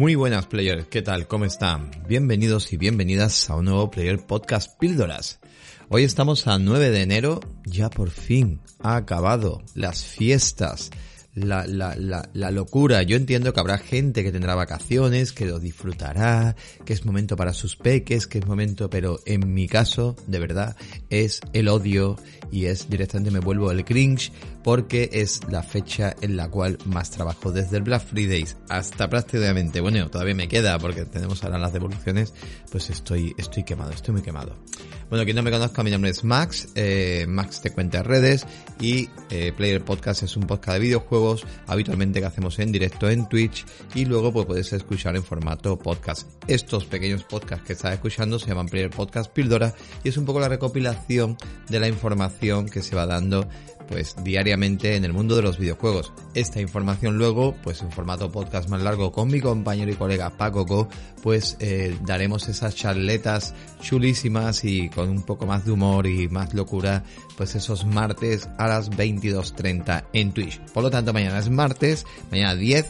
Muy buenas players, ¿qué tal? ¿Cómo están? Bienvenidos y bienvenidas a un nuevo Player Podcast Píldoras. Hoy estamos a 9 de enero, ya por fin ha acabado las fiestas la, la, la, la, locura. Yo entiendo que habrá gente que tendrá vacaciones, que lo disfrutará, que es momento para sus peques, que es momento, pero en mi caso, de verdad, es el odio y es directamente me vuelvo el cringe porque es la fecha en la cual más trabajo desde el Black Friday hasta prácticamente, bueno, todavía me queda porque tenemos ahora las devoluciones, pues estoy, estoy quemado, estoy muy quemado. Bueno, quien no me conozca, mi nombre es Max, eh, Max te cuenta redes y eh, Player Podcast es un podcast de videojuegos habitualmente que hacemos en directo en Twitch y luego pues puedes escuchar en formato podcast. Estos pequeños podcasts que estás escuchando se llaman Player Podcast Píldora y es un poco la recopilación de la información que se va dando pues diariamente en el mundo de los videojuegos. Esta información luego, pues en formato podcast más largo con mi compañero y colega Paco Co, pues eh, daremos esas charletas chulísimas y con un poco más de humor y más locura, pues esos martes a las 22.30 en Twitch. Por lo tanto, mañana es martes, mañana 10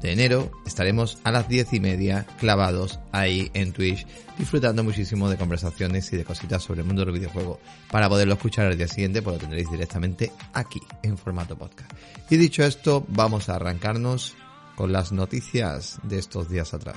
de enero estaremos a las diez y media clavados ahí en Twitch disfrutando muchísimo de conversaciones y de cositas sobre el mundo del videojuego. Para poderlo escuchar al día siguiente, pues lo tendréis directamente aquí en formato podcast. Y dicho esto, vamos a arrancarnos con las noticias de estos días atrás.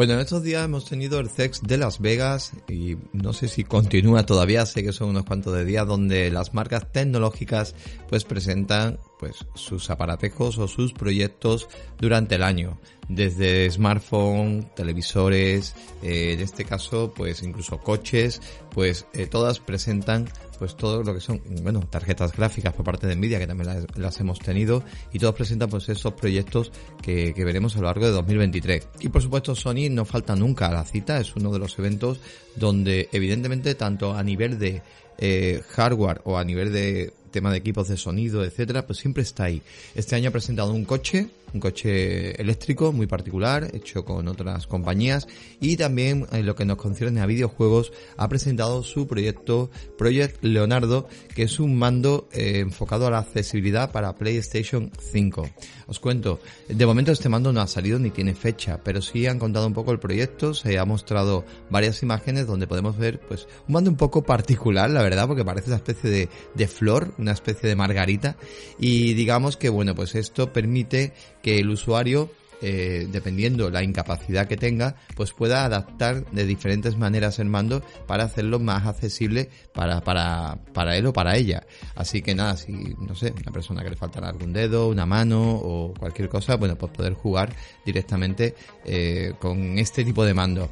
Bueno, en estos días hemos tenido el CEX de Las Vegas y no sé si continúa todavía, sé que son unos cuantos de días donde las marcas tecnológicas pues presentan pues sus aparatejos o sus proyectos durante el año. Desde smartphone, televisores, eh, en este caso pues incluso coches, pues eh, todas presentan pues todo lo que son, bueno, tarjetas gráficas por parte de Nvidia, que también las, hemos tenido, y todos presentan pues esos proyectos que, que, veremos a lo largo de 2023. Y por supuesto Sony no falta nunca a la cita, es uno de los eventos donde evidentemente tanto a nivel de eh, hardware o a nivel de tema de equipos de sonido, etcétera, pues siempre está ahí. Este año ha presentado un coche, un coche eléctrico muy particular, hecho con otras compañías, y también en lo que nos concierne a videojuegos, ha presentado su proyecto Project Leonardo, que es un mando eh, enfocado a la accesibilidad para PlayStation 5. Os cuento, de momento este mando no ha salido ni tiene fecha, pero sí han contado un poco el proyecto, se ha mostrado varias imágenes donde podemos ver pues un mando un poco particular, la verdad, porque parece una especie de flor, una especie de margarita y digamos que bueno pues esto permite que el usuario eh, dependiendo la incapacidad que tenga, pues pueda adaptar de diferentes maneras el mando para hacerlo más accesible para, para, para él o para ella. Así que nada, si, no sé, una persona que le faltará algún dedo, una mano o cualquier cosa, bueno, pues poder jugar directamente eh, con este tipo de mando.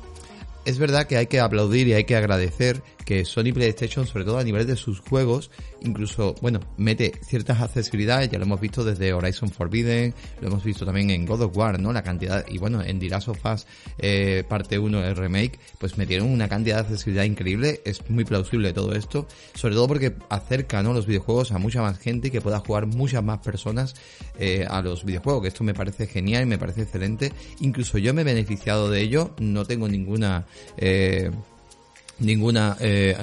Es verdad que hay que aplaudir y hay que agradecer que Sony PlayStation, sobre todo a nivel de sus juegos, incluso, bueno, mete ciertas accesibilidades, ya lo hemos visto desde Horizon Forbidden, lo hemos visto también en God of War, ¿no? La cantidad, y bueno, en The Last of Us eh, parte 1, el remake, pues metieron una cantidad de accesibilidad increíble, es muy plausible todo esto, sobre todo porque acerca, ¿no? Los videojuegos a mucha más gente y que pueda jugar muchas más personas eh, a los videojuegos, que esto me parece genial y me parece excelente, incluso yo me he beneficiado de ello, no tengo ninguna... Eh, ninguna eh,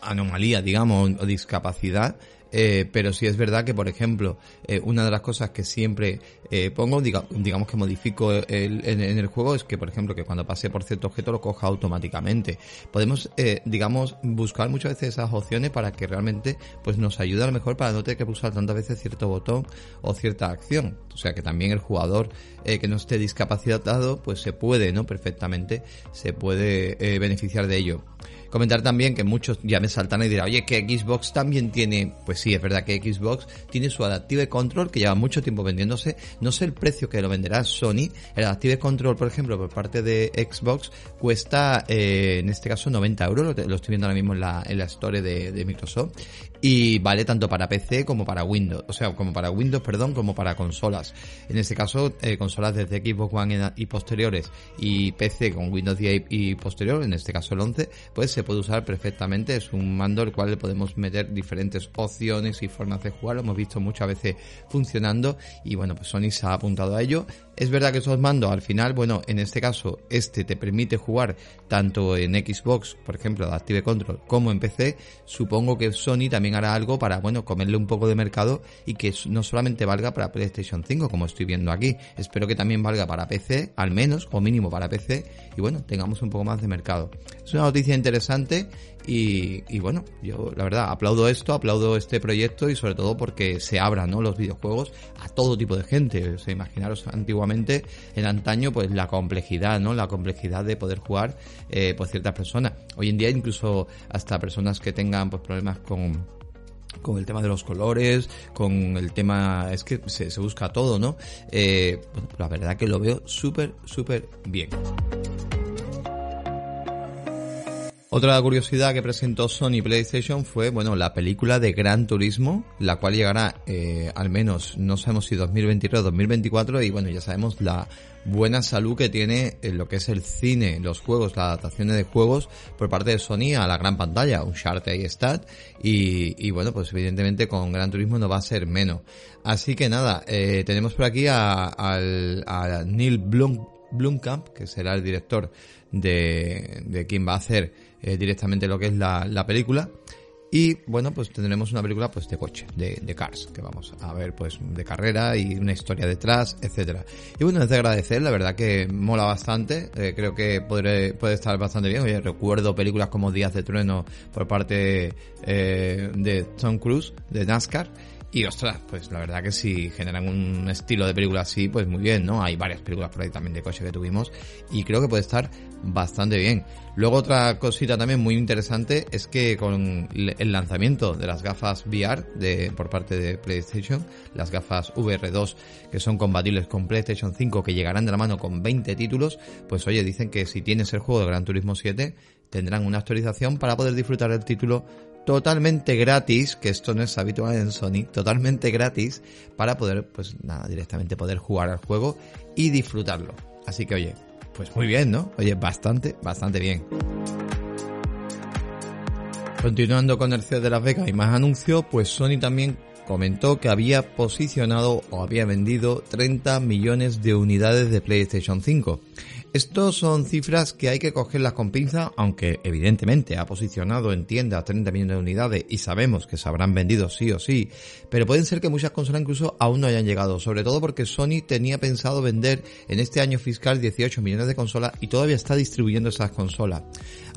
anomalía, digamos, o discapacidad. Eh, pero sí es verdad que, por ejemplo, eh, una de las cosas que siempre eh, pongo, digamos que modifico el, en, el juego, es que, por ejemplo, que cuando pase por cierto objeto lo coja automáticamente. Podemos, digamos, buscar muchas veces esas opciones para que realmente pues nos ayude a lo mejor para no tener que pulsar tantas veces cierto botón o cierta acción. O sea que también el jugador que no esté discapacitado, pues se puede, ¿no? Perfectamente se puede beneficiar de ello. Comentar también que muchos ya me saltan y dirán, oye, que Xbox también tiene, pues sí, es verdad que Xbox tiene su Adaptive Control que lleva mucho tiempo vendiéndose. No sé el precio que lo venderá Sony. El Adaptive Control, por ejemplo, por parte de Xbox cuesta, eh, en este caso, 90 euros. Lo, estoy viendo ahora mismo en la, en la store de, de Microsoft y vale tanto para PC como para Windows, o sea, como para Windows, perdón, como para consolas. En este caso, eh, consolas desde Xbox One y posteriores y PC con Windows 10 y posterior, en este caso el 11, pues se puede usar perfectamente. Es un mando al cual le podemos meter diferentes opciones y formas de jugar, lo hemos visto muchas veces funcionando y bueno, pues Sony se ha apuntado a ello. Es verdad que esos mandos al final, bueno, en este caso este te permite jugar tanto en Xbox, por ejemplo, de Active Control, como en PC. Supongo que Sony también hará algo para, bueno, comerle un poco de mercado y que no solamente valga para PlayStation 5, como estoy viendo aquí. Espero que también valga para PC, al menos, o mínimo para PC, y bueno, tengamos un poco más de mercado. Es una noticia interesante y, bueno, yo la verdad aplaudo esto, aplaudo este proyecto y sobre todo porque se abran ¿no? los videojuegos a todo tipo de gente. Imaginaros antiguamente, en antaño, pues la complejidad, ¿no? La complejidad de poder jugar eh, pues ciertas personas. Hoy en día incluso hasta personas que tengan pues problemas con con el tema de los colores, con el tema, es que se, busca todo, ¿no? Eh, bueno, la verdad que lo veo súper, súper bien. Otra curiosidad que presentó Sony PlayStation fue, bueno, la película de Gran Turismo, la cual llegará eh, al menos, no sabemos si 2023 o 2024, y bueno, ya sabemos la buena salud que tiene en lo que es el cine, los juegos, las adaptaciones de juegos por parte de Sony a la gran pantalla, un chart ahí está, y, y bueno, pues evidentemente con Gran Turismo no va a ser menos. Así que nada, eh, tenemos por aquí a, a Neil Blum, Blumkamp, que será el director de, de quien va a hacer eh, directamente lo que es la, la, película. Y bueno, pues tendremos una película pues de coche, de, cars, que vamos a ver pues de carrera y una historia detrás, etcétera. Y bueno, es de agradecer, la verdad que mola bastante, eh, creo que podré, puede estar bastante bien. Oye, recuerdo películas como Días de Trueno por parte eh, de Tom Cruise, de NASCAR, y ostras, pues la verdad que si generan un estilo de película así, pues muy bien, ¿no? Hay varias películas por ahí también de coche que tuvimos y creo que puede estar bastante bien. Luego otra cosita también muy interesante es que con el lanzamiento de las gafas VR de, por parte de PlayStation, las gafas VR2 que son compatibles con PlayStation 5 que llegarán de la mano con 20 títulos, pues oye, dicen que si tienes el juego de Gran Turismo 7 tendrán una actualización para poder disfrutar del título totalmente gratis, que esto no es habitual en Sony, totalmente gratis para poder, pues nada, directamente poder jugar al juego y disfrutarlo. Así que oye, pues muy bien, ¿no? Oye, bastante, bastante bien. Continuando con el CEO de Las Vegas y más anuncios, pues Sony también comentó que había posicionado o había vendido 30 millones de unidades de PlayStation 5. Estos son cifras que hay que cogerlas con pinza, aunque evidentemente ha posicionado en tiendas 30 millones de unidades y sabemos que se habrán vendido sí o sí, pero pueden ser que muchas consolas incluso aún no hayan llegado, sobre todo porque Sony tenía pensado vender en este año fiscal 18 millones de consolas y todavía está distribuyendo esas consolas.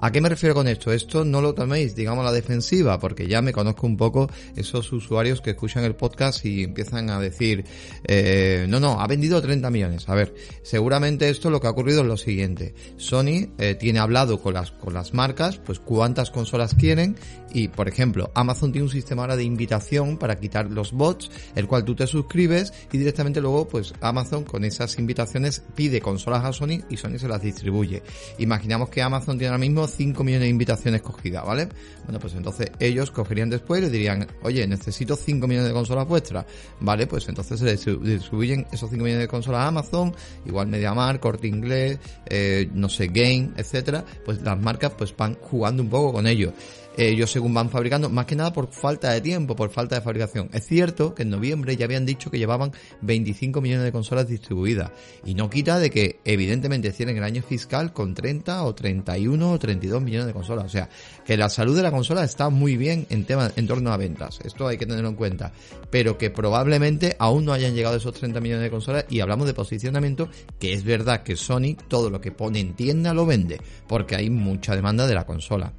¿A qué me refiero con esto? Esto no lo toméis, digamos, la defensiva, porque ya me conozco un poco esos usuarios que escuchan el podcast y empiezan a decir, eh, no, no, ha vendido 30 millones. A ver, seguramente esto lo que ha ocurrido es lo siguiente. Sony eh, tiene hablado con las, con las marcas, pues cuántas consolas quieren y, por ejemplo, Amazon tiene un sistema ahora de invitación para quitar los bots, el cual tú te suscribes y directamente luego, pues Amazon con esas invitaciones pide consolas a Sony y Sony se las distribuye. Imaginamos que Amazon tiene ahora mismo 5 millones de invitaciones cogidas, ¿vale? Bueno, pues entonces ellos cogerían después y le dirían, oye, necesito 5 millones de consolas vuestras, ¿vale? Pues entonces se distribuyen esos 5 millones de consolas a Amazon, igual Mediamar, Corte Inglés, eh, no sé, Game, etcétera, pues las marcas pues van jugando un poco con ellos ellos según van fabricando, más que nada por falta de tiempo, por falta de fabricación. Es cierto que en noviembre ya habían dicho que llevaban 25 millones de consolas distribuidas y no quita de que evidentemente tienen el año fiscal con 30 o 31 o 32 millones de consolas. O sea, que la salud de la consola está muy bien en tema, en torno a ventas. Esto hay que tenerlo en cuenta. Pero que probablemente aún no hayan llegado esos 30 millones de consolas y hablamos de posicionamiento, que es verdad que Sony todo lo que pone en tienda lo vende, porque hay mucha demanda de la consola.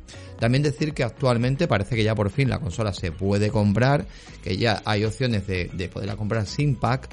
También decir que actualmente parece que ya por fin la consola se puede comprar, que ya hay opciones de, de poderla comprar sin pack,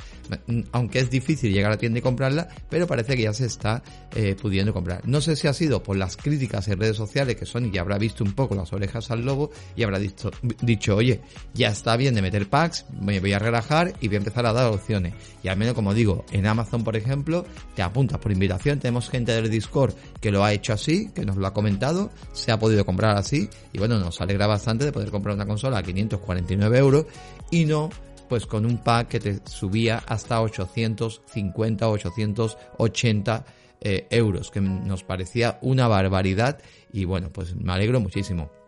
aunque es difícil llegar a la tienda y comprarla, pero parece que ya se está eh, pudiendo comprar. No sé si ha sido por las críticas en redes sociales que Sony ya habrá visto un poco las orejas al lobo y habrá dicho, dicho oye, ya está bien de meter packs, me voy a relajar y voy a empezar a dar opciones. Y al menos como digo, en Amazon por ejemplo, te apuntas por invitación, tenemos gente del Discord que lo ha hecho así, que nos lo ha comentado, se ha podido comprar así y bueno, nos alegra bastante de poder comprar una consola a 549 euros y no pues con un pack que te subía hasta 850 o 880 eh, euros, que nos parecía una barbaridad y bueno, pues me alegro muchísimo.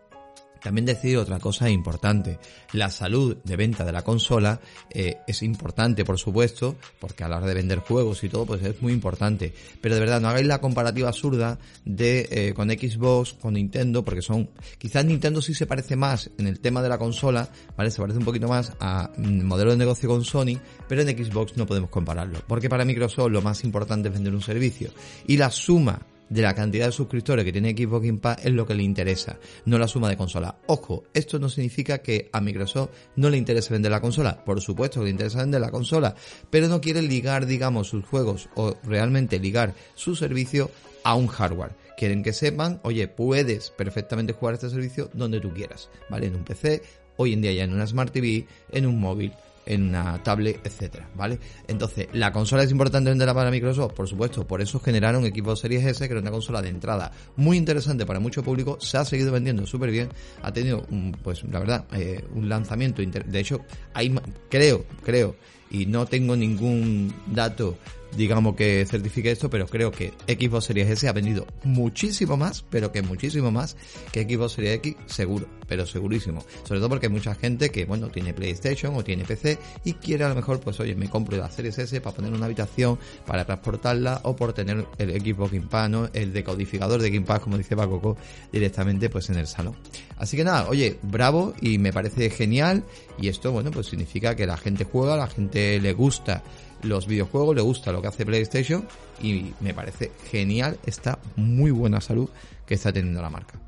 También decir otra cosa importante. La salud de venta de la consola eh, es importante, por supuesto, porque a la hora de vender juegos y todo, pues es muy importante. Pero de verdad, no hagáis la comparativa absurda de eh, con Xbox, con Nintendo, porque son... Quizás Nintendo sí se parece más en el tema de la consola, ¿vale? Se parece un poquito más a mm, modelo de negocio con Sony, pero en Xbox no podemos compararlo. Porque para Microsoft lo más importante es vender un servicio. Y la suma de la cantidad de suscriptores que tiene Xbox Game Pass es lo que le interesa, no la suma de consola. Ojo, esto no significa que a Microsoft no le interese vender la consola. Por supuesto que le interesa vender la consola, pero no quiere ligar, digamos, sus juegos o realmente ligar su servicio a un hardware. Quieren que sepan, oye, puedes perfectamente jugar este servicio donde tú quieras, ¿vale? En un PC, hoy en día ya en una Smart TV, en un móvil en una tablet, etcétera, ¿vale? Entonces, ¿la consola es importante venderla para Microsoft? Por supuesto, por eso generaron Xbox Series S, que era una consola de entrada muy interesante para mucho público, se ha seguido vendiendo súper bien, ha tenido, pues la verdad, eh, un lanzamiento, de hecho, hay, creo, creo, y no tengo ningún dato digamos que certifique esto, pero creo que Xbox Series S ha vendido muchísimo más, pero que muchísimo más que Xbox Series X, seguro, pero segurísimo. Sobre todo porque hay mucha gente que, bueno, tiene PlayStation o tiene PC y quiere a lo mejor, pues oye, me compro la Series S para poner una habitación, para transportarla o por tener el Xbox Game Pass, ¿no? el decodificador de Game Pass, como dice Pacoco, directamente pues en el salón. Así que nada, oye, bravo y me parece genial y esto, bueno, pues significa que la gente juega, la gente le gusta los videojuegos, le gusta lo que hace PlayStation y me parece genial esta muy buena salud que está teniendo la marca.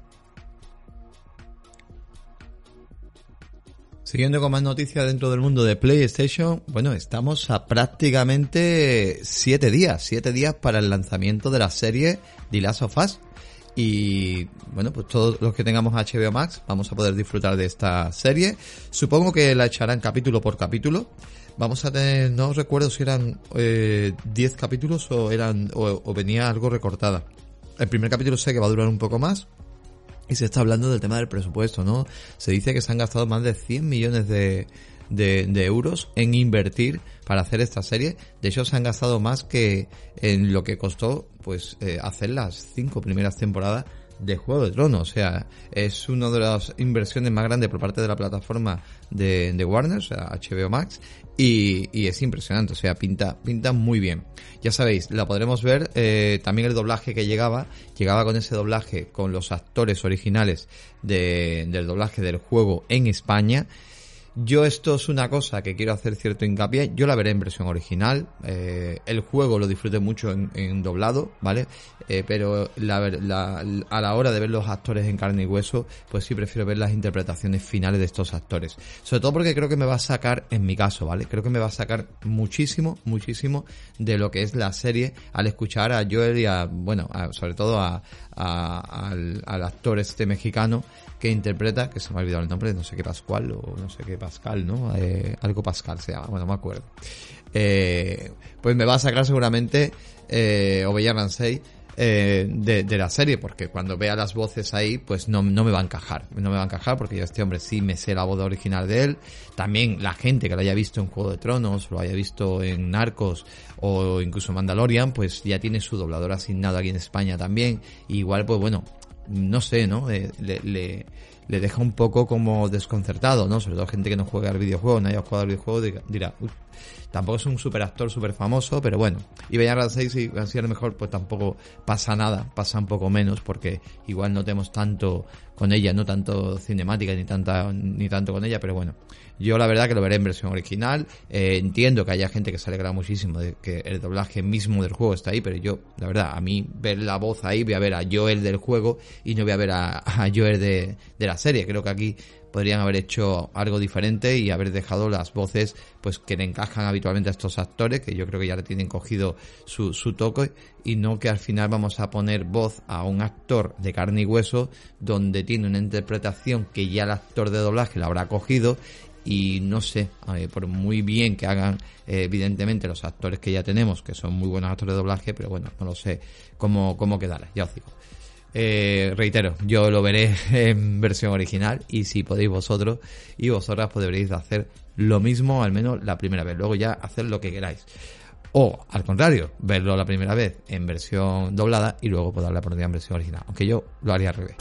Siguiendo con más noticias dentro del mundo de PlayStation, bueno, estamos a prácticamente 7 días, 7 días para el lanzamiento de la serie The Last of Us. Y bueno, pues todos los que tengamos HBO Max vamos a poder disfrutar de esta serie. Supongo que la echarán capítulo por capítulo. Vamos a tener, no recuerdo si eran 10 eh, capítulos o eran o, venía algo recortada. El primer capítulo sé que va a durar un poco más, y se está hablando del tema del presupuesto, ¿no? Se dice que se han gastado más de 100 millones de, de, euros en invertir para hacer esta serie. De hecho, se han gastado más que en lo que costó, pues, eh, hacer las cinco primeras temporadas de Juego de Tronos. O sea, es una de las inversiones más grandes por parte de la plataforma de, Warner, o sea, HBO Max, y, es impresionante, o sea, pinta, pinta muy bien. Ya sabéis, la podremos ver, eh, también el doblaje que llegaba, llegaba con ese doblaje con los actores originales de, del doblaje del juego en España. Yo esto es una cosa que quiero hacer cierto hincapié. Yo la veré en versión original. Eh, el juego lo disfruté mucho en, doblado, ¿vale? Eh, pero la, a la hora de ver los actores en carne y hueso, pues sí prefiero ver las interpretaciones finales de estos actores. Sobre todo porque creo que me va a sacar, en mi caso, ¿vale? Creo que me va a sacar muchísimo, muchísimo de lo que es la serie al escuchar a Joel y a, bueno, sobre todo a, al, al actor este mexicano que interpreta, que se me ha olvidado el nombre, no sé qué Pascual o no sé qué Pascal, ¿no? Eh, algo Pascal se llama, bueno, no me acuerdo. Eh, pues me va a sacar seguramente eh, Ransey eh, de, la serie, porque cuando vea las voces ahí, pues no, no me va a encajar. No me va a encajar porque yo este hombre sí me sé la voz original de él. También la gente que lo haya visto en Juego de Tronos, lo haya visto en Narcos o incluso Mandalorian, pues ya tiene su doblador asignado aquí en España también. igual, pues bueno, no sé, ¿no? Eh, le, le, deja un poco como desconcertado, ¿no? Sobre todo gente que no juega al videojuego, no haya jugado al videojuego, dirá, tampoco es un super actor super famoso, pero bueno. Y Bella 6 y así a lo mejor pues tampoco pasa nada, pasa un poco menos, porque igual no tenemos tanto con ella, no tanto cinemática ni tanta, ni tanto con ella, pero bueno. Yo la verdad que lo veré en versión original. Eh, entiendo que haya gente que se alegra muchísimo de que el doblaje mismo del juego está ahí, pero yo, la verdad, a mí ver la voz ahí, voy a ver a Joel del juego y no voy a ver a, Joel de, de la serie. Creo que aquí podrían haber hecho algo diferente y haber dejado las voces pues que le encajan habitualmente a estos actores, que yo creo que ya le tienen cogido su, su toque, y no que al final vamos a poner voz a un actor de carne y hueso donde tiene una interpretación que ya el actor de doblaje la habrá cogido y no sé, por muy bien que hagan eh, evidentemente los actores que ya tenemos, que son muy buenos actores de doblaje, pero bueno, no lo sé cómo, cómo quedará, ya os digo. Eh, reitero, yo lo veré en versión original y si podéis vosotros y vosotras podréis hacer lo mismo al menos la primera vez, luego ya hacer lo que queráis. O al contrario, verlo la primera vez en versión doblada y luego poder la oportunidad en versión original, aunque yo lo haría al revés.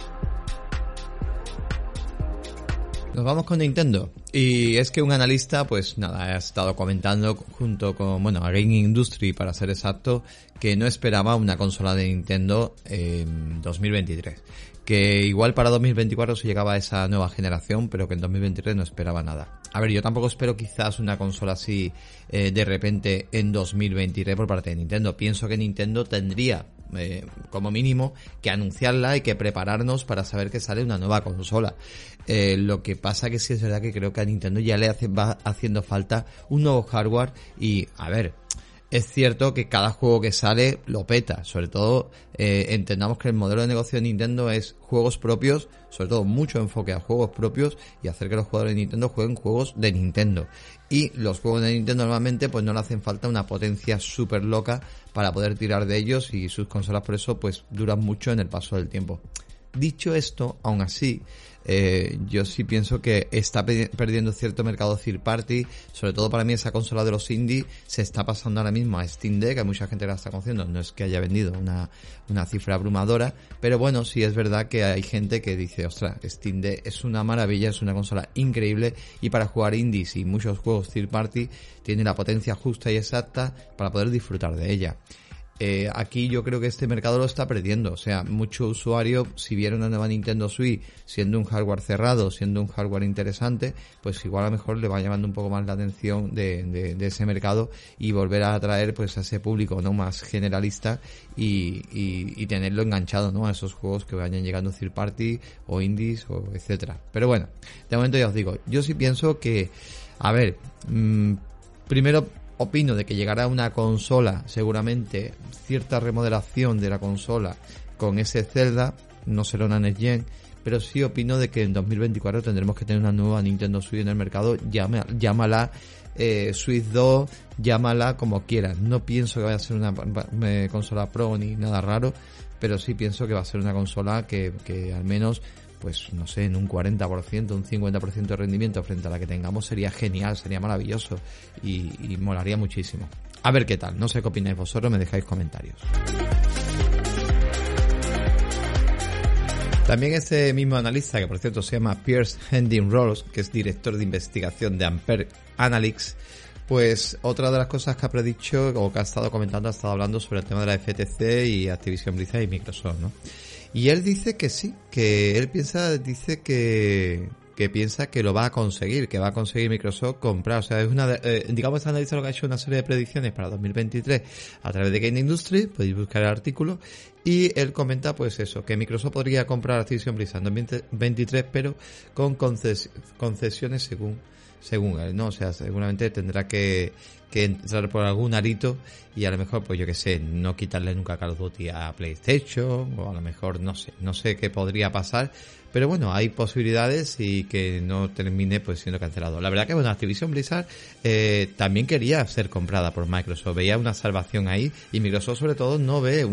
Nos vamos con Nintendo. Y es que un analista, pues nada, ha estado comentando junto con, bueno, a Game Industry, para ser exacto, que no esperaba una consola de Nintendo en 2023. Que igual para 2024 se llegaba a esa nueva generación, pero que en 2023 no esperaba nada. A ver, yo tampoco espero quizás una consola así eh, de repente en 2023 por parte de Nintendo. Pienso que Nintendo tendría eh, como mínimo que anunciarla y que prepararnos para saber que sale una nueva consola. Eh, lo que pasa que sí es verdad que creo que a Nintendo ya le hace, va haciendo falta un nuevo hardware y, a ver, es cierto que cada juego que sale lo peta. Sobre todo, eh, entendamos que el modelo de negocio de Nintendo es juegos propios, sobre todo mucho enfoque a juegos propios y hacer que los jugadores de Nintendo jueguen juegos de Nintendo. Y los juegos de Nintendo normalmente pues no le hacen falta una potencia súper loca para poder tirar de ellos y sus consolas por eso pues duran mucho en el paso del tiempo. Dicho esto, aún así, eh, yo sí pienso que está perdiendo cierto mercado third party, sobre todo para mí esa consola de los indie se está pasando ahora mismo a Steam Deck, hay mucha gente la está conociendo, no es que haya vendido una, una cifra abrumadora, pero bueno, sí es verdad que hay gente que dice, ostras, Steam Deck es una maravilla, es una consola increíble y para jugar indies y muchos juegos third party tiene la potencia justa y exacta para poder disfrutar de ella. Eh, aquí yo creo que este mercado lo está perdiendo. O sea, mucho usuario, si viera una nueva Nintendo Switch siendo un hardware cerrado, siendo un hardware interesante, pues igual a lo mejor le va llamando un poco más la atención de, de, ese mercado y volver a atraer pues a ese público no más generalista y, y, tenerlo enganchado no a esos juegos que vayan llegando third party o indies o etcétera. Pero bueno, de momento ya os digo, yo sí pienso que, a ver, mmm, primero opino de que llegará una consola, seguramente cierta remodelación de la consola con ese Zelda, no será una Next Gen, pero sí opino de que en 2024 tendremos que tener una nueva Nintendo Switch en el mercado, llámala eh, Switch 2, llámala como quieras. No pienso que vaya a ser una consola Pro ni nada raro, pero sí pienso que va a ser una consola que, que al menos pues no sé, en un 40%, un 50% de rendimiento frente a la que tengamos sería genial, sería maravilloso y, molaría muchísimo. A ver qué tal, no sé qué opináis vosotros, me dejáis comentarios. También este mismo analista, que por cierto se llama Pierce Hending Rolls, que es director de investigación de Ampere Analytics, pues otra de las cosas que ha predicho o que ha estado comentando ha estado hablando sobre el tema de la FTC y Activision Blizzard y Microsoft, ¿no? Y él dice que sí, que él piensa, dice que, que piensa que lo va a conseguir, que va a conseguir Microsoft comprar. O sea, es una, eh, digamos, este analista lo que ha hecho una serie de predicciones para 2023 a través de Game Industry, podéis buscar el artículo, y él comenta pues eso, que Microsoft podría comprar Activision Blizzard en 2023, pero con concesiones según según él, ¿no? O sea, seguramente tendrá que, que entrar por algún arito y a lo mejor, pues yo que sé, no quitarle nunca Call of Duty a PlayStation o a lo mejor no sé, no sé qué podría pasar, pero bueno, hay posibilidades y que no termine pues siendo cancelado. La verdad que bueno, Activision Blizzard eh, también quería ser comprada por Microsoft, veía una salvación ahí y Microsoft sobre todo no ve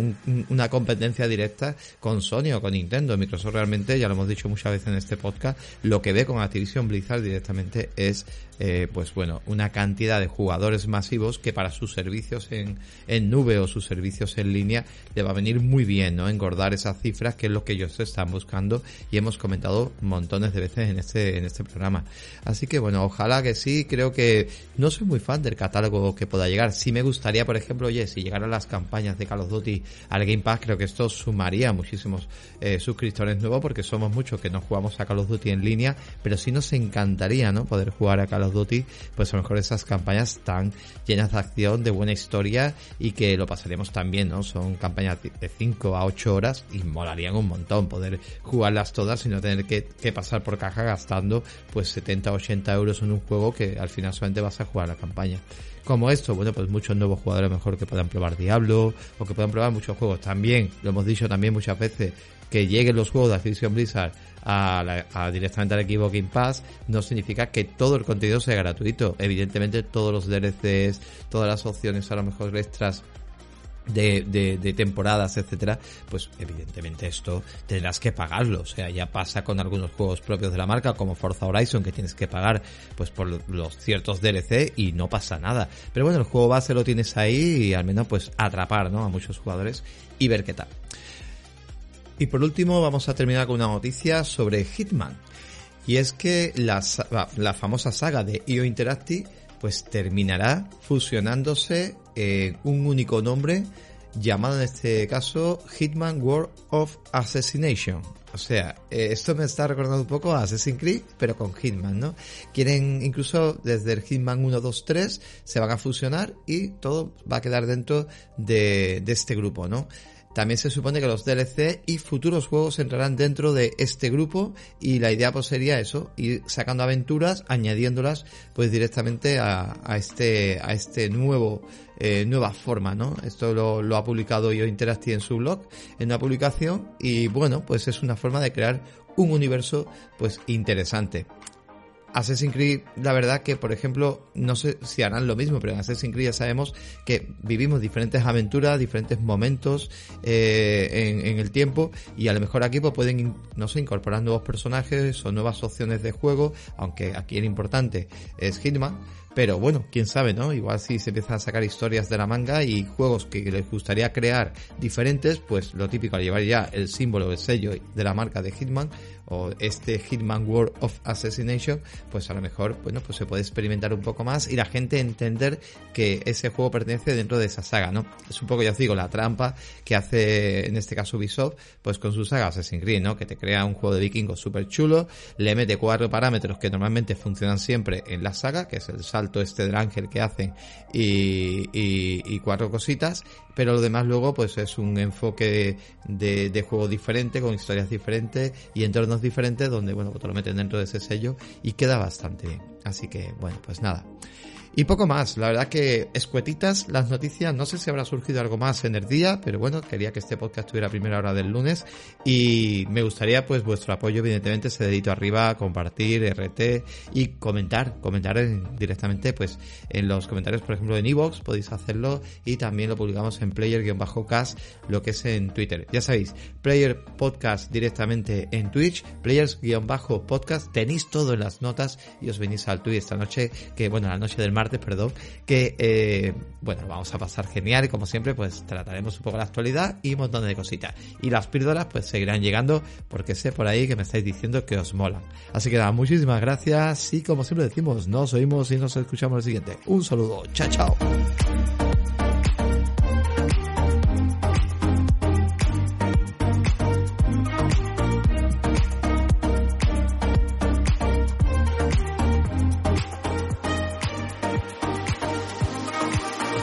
una competencia directa con Sony o con Nintendo. Microsoft realmente, ya lo hemos dicho muchas veces en este podcast, lo que ve con Activision Blizzard directamente es eh, pues bueno, una cantidad de jugadores masivos que para sus servicios en, en nube o sus servicios en línea le va a venir muy bien, ¿no? Engordar esas cifras que es lo que ellos están buscando y hemos comentado montones de veces en este, en este programa. Así que bueno, ojalá que sí, creo que no soy muy fan del catálogo que pueda llegar. Sí me gustaría, por ejemplo, oye, si llegaran las campañas de Call of Duty al Game Pass, creo que esto sumaría muchísimos eh, suscriptores nuevos porque somos muchos que no jugamos a Call of Duty en línea, pero sí nos encantaría, ¿no? Poder jugar a Call of Duty, pues a lo mejor esas campañas tan llenas de acción, de buena historia y que lo pasaríamos también, ¿no? Son campañas de 5 a 8 horas y molarían un montón poder jugarlas todas y no tener que, pasar por caja gastando pues 70 o 80 euros en un juego que al final solamente vas a jugar la campaña. Como esto, bueno, pues muchos nuevos jugadores mejor que puedan probar Diablo o que puedan probar muchos juegos. También, lo hemos dicho también muchas veces, que lleguen los juegos de Activision Blizzard a, directamente al equipo Game Pass no significa que todo el contenido sea gratuito. Evidentemente todos los DLCs, todas las opciones a lo mejor extras de, de, temporadas, etcétera, pues evidentemente esto tendrás que pagarlo. O sea, ya pasa con algunos juegos propios de la marca, como Forza Horizon, que tienes que pagar pues por los ciertos DLC y no pasa nada. Pero bueno, el juego base lo tienes ahí y al menos pues atrapar, ¿no? A muchos jugadores y ver qué tal. Y por último vamos a terminar con una noticia sobre Hitman. Y es que la, la famosa saga de IO Interactive pues terminará fusionándose en un único nombre llamado en este caso Hitman World of Assassination. O sea, eh, esto me está recordando un poco a Assassin's Creed, pero con Hitman, ¿no? Quieren incluso desde el Hitman 1, 2, 3 se van a fusionar y todo va a quedar dentro de, de este grupo, ¿no? También se supone que los DLC y futuros juegos entrarán dentro de este grupo y la idea pues sería eso, ir sacando aventuras, añadiéndolas pues directamente a, este, a este nuevo, eh, nueva forma, ¿no? Esto lo, lo ha publicado yo Interactive en su blog, en una publicación y bueno, pues es una forma de crear un universo pues interesante. Assassin's Creed, la verdad que, por ejemplo, no sé si harán lo mismo, pero en Assassin's Creed ya sabemos que vivimos diferentes aventuras, diferentes momentos eh, en, el tiempo y a lo mejor aquí pues, pueden, no sé, incorporar nuevos personajes o nuevas opciones de juego, aunque aquí el importante es Hitman pero bueno, quién sabe, ¿no? Igual si se empiezan a sacar historias de la manga y juegos que les gustaría crear diferentes, pues lo típico al llevar ya el símbolo, el sello de la marca de Hitman o este Hitman World of Assassination, pues a lo mejor, bueno, pues se puede experimentar un poco más y la gente entender que ese juego pertenece dentro de esa saga, ¿no? Es un poco, ya os digo, la trampa que hace en este caso Ubisoft, pues con su saga Assassin's Creed, ¿no? Que te crea un juego de vikingos súper chulo, le mete cuatro parámetros que normalmente funcionan siempre en la saga, que es el salto este del ángel que hacen y, y, y cuatro cositas, pero lo demás luego pues es un enfoque de, de, juego diferente, con historias diferentes y entornos diferentes donde bueno, pues te lo meten dentro de ese sello y queda bastante bien. Así que bueno, pues nada. Y poco más, la verdad que escuetitas las noticias, no sé si habrá surgido algo más en el día, pero bueno, quería que este podcast estuviera a primera hora del lunes y me gustaría pues vuestro apoyo, evidentemente, ese dedito arriba, compartir, RT y comentar, comentar directamente pues en los comentarios, por ejemplo, en iVoox podéis hacerlo y también lo publicamos en player-cast, lo que es en Twitter. Ya sabéis, Player Podcast directamente en Twitch, Players-podcast, tenéis todo en las notas y os venís al Twitch esta noche, que bueno, la noche del martes martes, perdón, que eh, bueno, vamos a pasar genial y como siempre pues trataremos un poco la actualidad y un montón de cositas. Y las píldoras pues seguirán llegando porque sé por ahí que me estáis diciendo que os molan. Así que nada, muchísimas gracias y como siempre decimos, nos oímos y nos escuchamos el siguiente. Un saludo, chao chao.